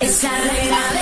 Es la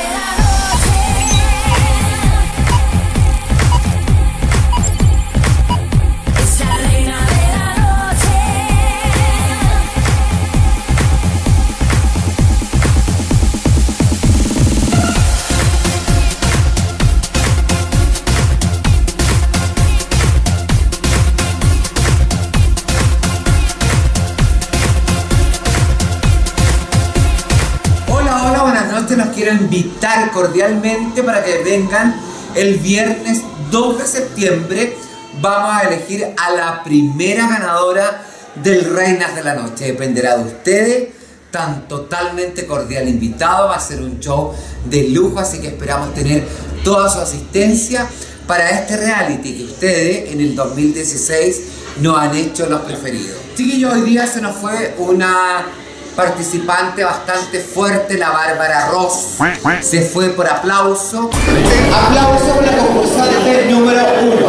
invitar cordialmente para que vengan el viernes 2 de septiembre. Vamos a elegir a la primera ganadora del Reinas de la Noche. Dependerá de ustedes. Tan totalmente cordial invitado. Va a ser un show de lujo, así que esperamos tener toda su asistencia para este reality que ustedes en el 2016 nos han hecho los preferidos. Chiquillos, hoy día se nos fue una participante bastante fuerte, la Bárbara Ross. Se fue por aplauso. Aplauso por la concursante número uno.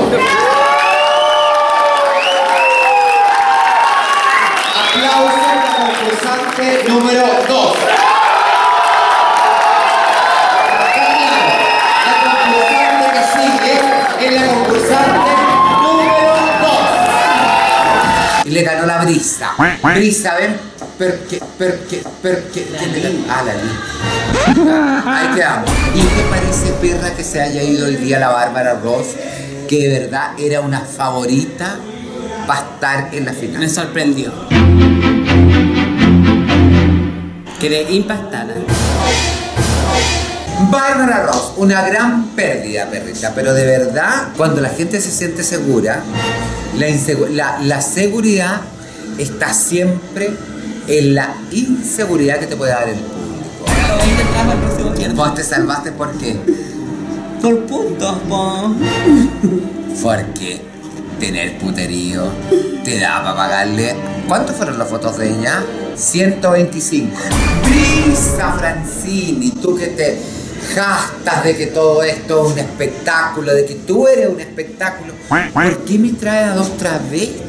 Aplauso por la concursante número dos. La concursante que sigue es la concursante número dos. Y le ganó la brisa. Brisa, ven. Perché, perché, perché, ¿quién le ganó? Ah, la. Ahí quedamos. ¿Y qué parece, perra, que se haya ido hoy día la Bárbara Ross? Que de verdad era una favorita para estar en la final. Me sorprendió. Quedé impactada. Bárbara Ross, una gran pérdida, perrita, pero de verdad, cuando la gente se siente segura, la, la, la seguridad está siempre en la inseguridad que te puede dar el público. El. Vos te salvaste por qué? Por puntos, po. Porque tener puterío te da para pagarle. ¿Cuántos fueron las fotos de ella? 125. Brisa Francini, tú que te jastas de que todo esto es un espectáculo, de que tú eres un espectáculo. ¿Por qué me trae a dos travestis?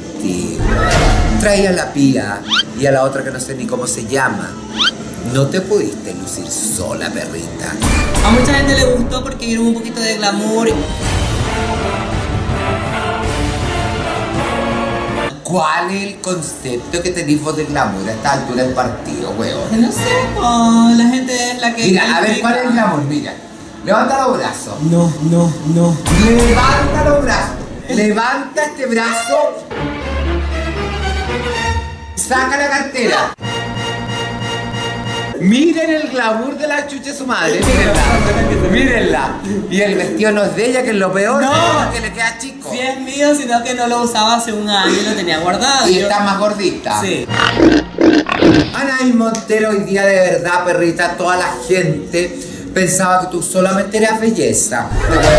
Trae a la pía y a la otra que no sé ni cómo se llama. No te pudiste lucir sola, perrita. A mucha gente le gustó porque vieron un poquito de glamour. ¿Cuál es el concepto que tenés vos de glamour a esta altura del partido, weón? No sé, po. La gente es la que. Mira, a ver. ¿cuál es el glamour? Mira, levanta los brazos. No, no, no. Levanta los brazos. Levanta este brazo. Saca la cartera. Miren el glamour de la chucha de su madre. Mírenla. Mírenla. Y el vestido no es de ella, que es lo peor. No. Que le queda chico. Si es mío, sino que no lo usaba hace un año y lo tenía guardado. Y Yo- está más gordita. Sí. Anaís Montero, hoy día de verdad, perrita, toda la gente pensaba que tú solamente eras belleza.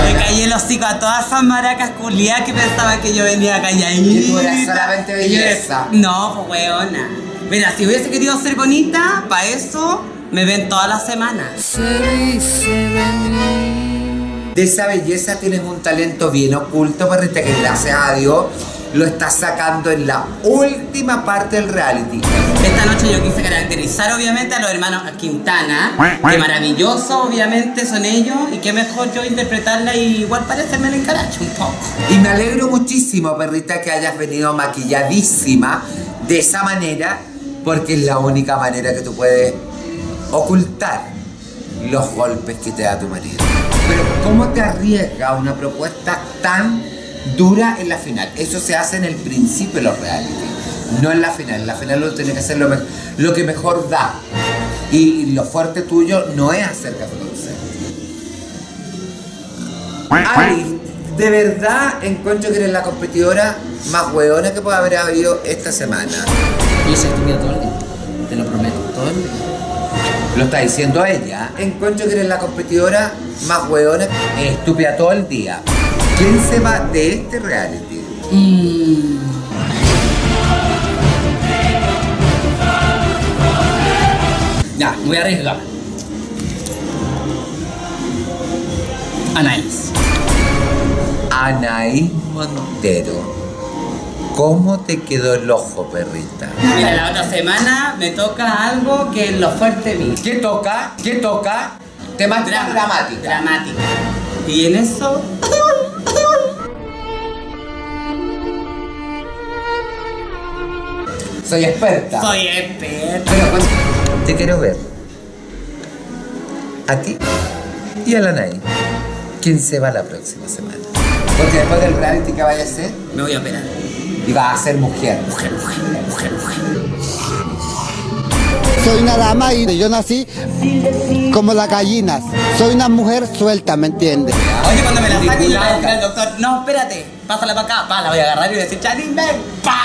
Me caí el hocico a todas esas maracas culiadas que pensaban que yo venía calladita. Que tú eras solamente belleza. No, pues weona. Mira, si hubiese querido ser bonita, para eso me ven todas las semanas. De esa belleza tienes un talento bien oculto, perrita, que gracias a Dios lo estás sacando en la última parte del reality. Esta noche yo quise caracterizar obviamente a los hermanos Quintana, que maravilloso obviamente son ellos, y qué mejor yo interpretarla y igual parecerme el encaracho un poco. Y me alegro muchísimo, perrita, que hayas venido maquilladísima de esa manera, porque es la única manera que tú puedes ocultar los golpes que te da tu marido. Pero ¿cómo te arriesga una propuesta tan dura en la final? Eso se hace en el principio de los reality, no en la final. En la final lo tiene que hacer lo, lo que mejor da. Y lo fuerte tuyo no es hacer café con. Ali, de verdad encuentro que eres la competidora más hueona que puede haber habido esta semana. Yo soy estúpida todo el día, te lo prometo, todo el día. Lo está diciendo ella. Encuentro que eres la competidora más hueona, estúpida todo el día. ¿Quién se va de este reality? Ya, voy a arriesgar. Anaís. Anaís Montero. ¿Cómo te quedó el ojo, perrita? Mira, la otra semana me toca algo que es lo fuerte mío. ¿Qué toca? ¿Qué toca? Temática dramática. Dramática. Y en eso Soy experta. soy experta. Pero pues, te quiero ver. A ti y a la Nay. ¿Quién se va la próxima semana? Porque después del reality que vaya a ser, Me voy a operar. y va a ser mujer. Mujer, mujer, mujer, mujer. Soy una dama y yo nací como las gallinas. Soy una mujer suelta, ¿me entiendes? Oye, cuando me la saquen, le voy a decir Ridiculada. al doctor, no, espérate, pásala para acá, pa, la voy a agarrar y voy a decir, Charín, ven, pa.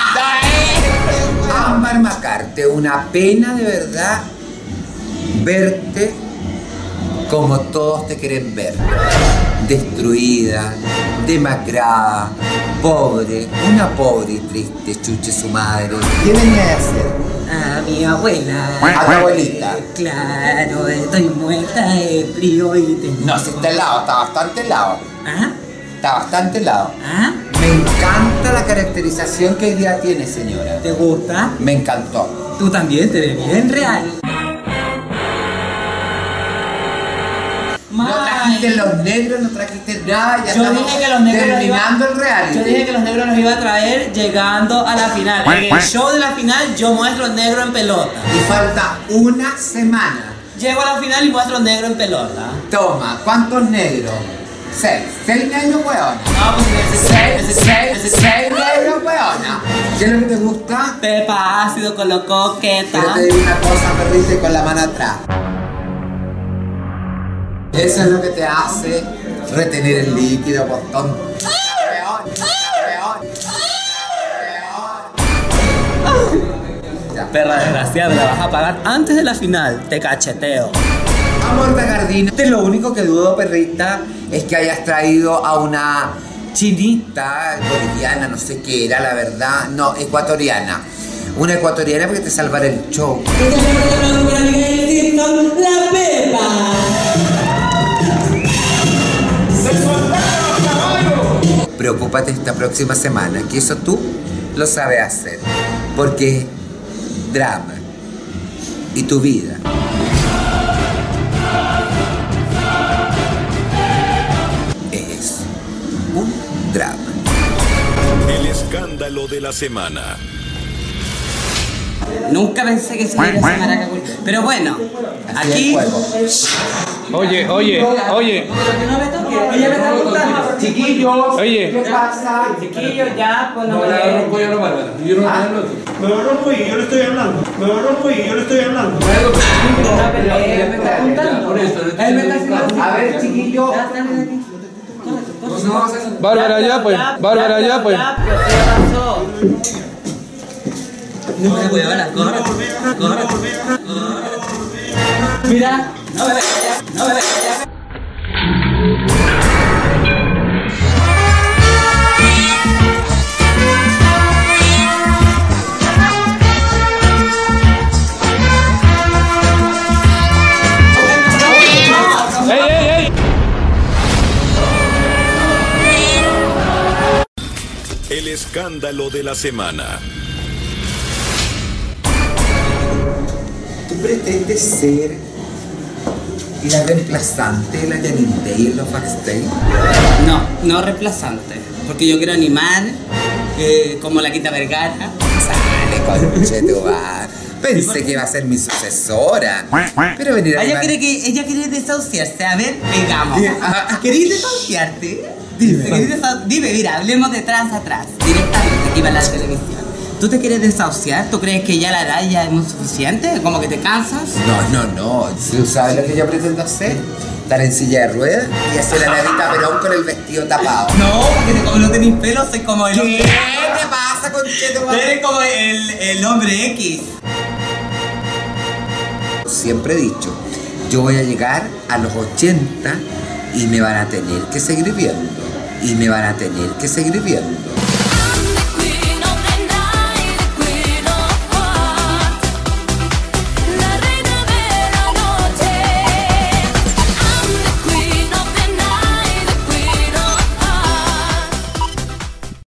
Ámbar Macarte, una pena de verdad verte como todos te quieren ver. Destruida, demacrada, pobre, una pobre y triste, chuche su madre. ¿Qué venía a hacer? A mi abuela. A tu abuelita. Claro, estoy muerta de frío y tengo... No, si está helado, está bastante helado. ¿Ah? Está bastante helado. ¿Ah? Me encanta la caracterización que hoy día tiene, señora. ¿Te gusta? Me encantó. Tú también te ves bien real. No trajiste los negros, no trajiste nada, ya Yo estamos dije que los negros los iba- terminando el reality. Yo dije que los negros los iba a traer llegando a la final. En el show de la final yo muestro negro en pelota. Y falta una semana. Llego a la final y muestro negro en pelota. Toma, ¿cuántos negros? Seis. Seis negros, ese- Seis, seis, seis negros, weona. ¿Qué es lo que te gusta? Pepa ácido con lo coqueta. Pero te digo una cosa, perrita, y con la mano atrás. Eso es lo que te hace retener el líquido, botón. Perra desgraciada, la vas a pagar antes de la final. Te cacheteo. Amor Gardina. Lo único que dudo, perrita, es que hayas traído a una chinita, boliviana, no sé qué era, la verdad. No, ecuatoriana. Una ecuatoriana porque te salvará el show. Preocúpate esta próxima semana, que eso tú lo sabes hacer. Porque drama. Y tu vida. Escándalo de la semana. Nunca pensé que se iba a esa maraca. güey. Pero bueno, aquí... Oye, oye, oye, Ella me está contando. Chiquillos, Oye. ¿qué pasa? Chiquillos, ya, pues no me... Me lo rompo y yo le estoy hablando. Me lo rompo y yo le estoy hablando. Él me está haciendo... A ver, chiquillo. Bárbara ya pues, Bárbara ya pues. Ya, ¿qué pasó? No me voy a hablar, corre, corre. Mira, No me no me escándalo de la semana. ¿Tú pretendes ser la reemplazante de la Janine Day en los backstage? No, no reemplazante. Porque yo quiero animar eh, como la Quinta Vergara. Sale, conche tu. Pensé que iba a ser mi sucesora. Pero venir a Ella animar- quiere que ella quiere desahuciarse. A ver, vengamos. ¿Querés desahuciarte? Dime. ¿Querés desau- Dime, mira, hablemos de trans atrás. Directamente, que iba a la televisión. ¿Tú te quieres desahuciar? ¿Tú crees que ya la edad ya es muy suficiente? ¿Como que te cansas? No, no, no. ¿Tú sabes lo que yo pretendo hacer? Estar en silla de ruedas y hacer la Rita Perón con el vestido tapado. No, porque como no tenéis pelo, soy como el ¿Qué hombre. te pasa, tu madre? Eres como el, el hombre X. Siempre he dicho, yo voy a llegar a los 80 y me van a tener que seguir viendo. Y me van a tener que seguir viendo.